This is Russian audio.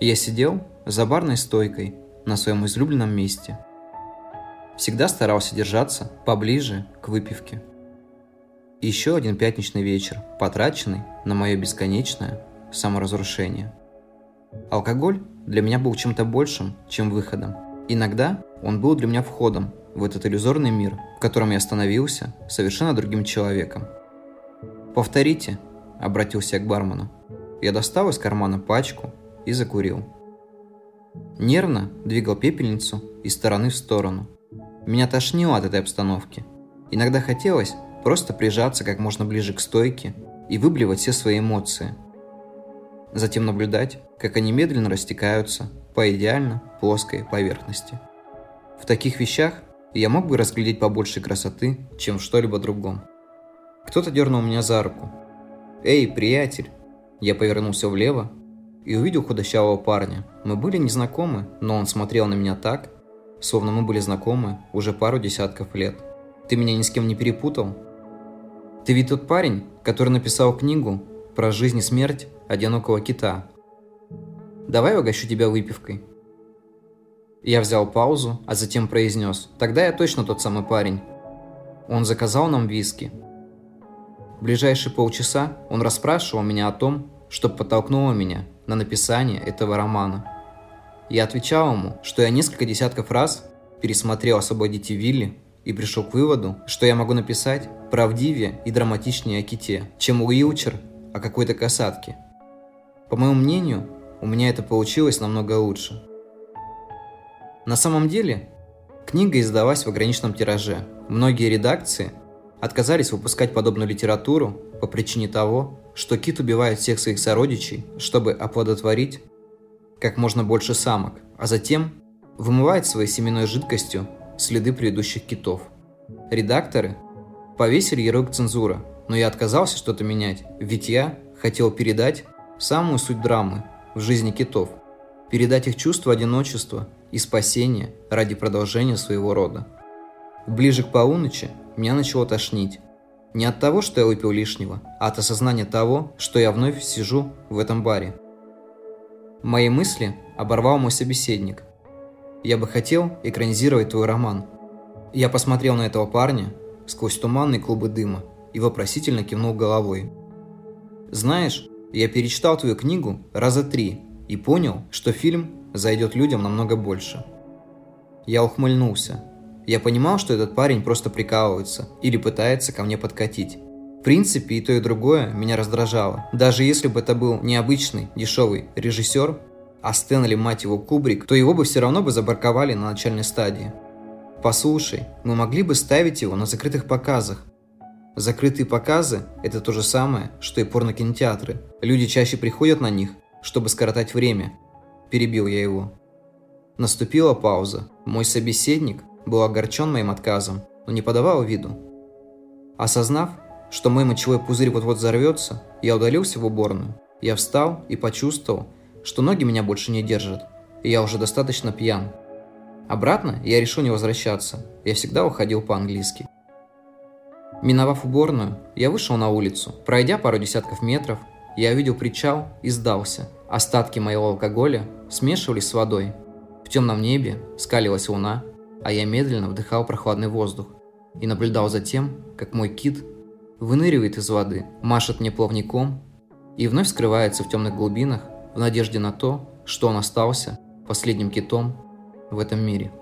Я сидел за барной стойкой на своем излюбленном месте. Всегда старался держаться поближе к выпивке. Еще один пятничный вечер, потраченный на мое бесконечное саморазрушение. Алкоголь для меня был чем-то большим, чем выходом. Иногда он был для меня входом в этот иллюзорный мир, в котором я становился совершенно другим человеком. «Повторите», – обратился я к бармену. Я достал из кармана пачку и закурил. Нервно двигал пепельницу из стороны в сторону. Меня тошнило от этой обстановки. Иногда хотелось просто прижаться как можно ближе к стойке и выблевать все свои эмоции. Затем наблюдать, как они медленно растекаются по идеально плоской поверхности. В таких вещах я мог бы разглядеть побольше красоты, чем в что-либо другом. Кто-то дернул меня за руку. «Эй, приятель!» Я повернулся влево и увидел худощавого парня. Мы были незнакомы, но он смотрел на меня так, словно мы были знакомы уже пару десятков лет. «Ты меня ни с кем не перепутал?» «Ты ведь тот парень, который написал книгу про жизнь и смерть одинокого кита. Давай угощу тебя выпивкой». Я взял паузу, а затем произнес. «Тогда я точно тот самый парень». Он заказал нам виски. В ближайшие полчаса он расспрашивал меня о том, что подтолкнуло меня на написание этого романа. Я отвечал ему, что я несколько десятков раз пересмотрел «Освободите Вилли» и пришел к выводу, что я могу написать правдивее и драматичнее о ките, чем Уилчер о какой-то касатке. По моему мнению, у меня это получилось намного лучше. На самом деле, книга издалась в ограниченном тираже. Многие редакции отказались выпускать подобную литературу по причине того, что кит убивает всех своих сородичей, чтобы оплодотворить как можно больше самок, а затем вымывает своей семенной жидкостью следы предыдущих китов. Редакторы повесили ярлык цензура, но я отказался что-то менять, ведь я хотел передать самую суть драмы в жизни китов, передать их чувство одиночества и спасения ради продолжения своего рода. Ближе к полуночи меня начало тошнить, не от того, что я выпил лишнего, а от осознания того, что я вновь сижу в этом баре. Мои мысли оборвал мой собеседник. Я бы хотел экранизировать твой роман. Я посмотрел на этого парня сквозь туманные клубы дыма и вопросительно кивнул головой. Знаешь, я перечитал твою книгу раза три и понял, что фильм зайдет людям намного больше. Я ухмыльнулся, я понимал, что этот парень просто прикалывается или пытается ко мне подкатить. В принципе, и то, и другое меня раздражало. Даже если бы это был необычный, дешевый режиссер, а Стэнли, мать его, Кубрик, то его бы все равно бы забарковали на начальной стадии. Послушай, мы могли бы ставить его на закрытых показах. Закрытые показы – это то же самое, что и порнокинотеатры. Люди чаще приходят на них, чтобы скоротать время. Перебил я его. Наступила пауза. Мой собеседник был огорчен моим отказом, но не подавал виду. Осознав, что мой мочевой пузырь вот-вот взорвется, я удалился в уборную. Я встал и почувствовал, что ноги меня больше не держат, и я уже достаточно пьян. Обратно я решил не возвращаться, я всегда уходил по-английски. Миновав уборную, я вышел на улицу. Пройдя пару десятков метров, я увидел причал и сдался. Остатки моего алкоголя смешивались с водой. В темном небе скалилась луна, а я медленно вдыхал прохладный воздух и наблюдал за тем, как мой кит выныривает из воды, машет мне плавником и вновь скрывается в темных глубинах в надежде на то, что он остался последним китом в этом мире.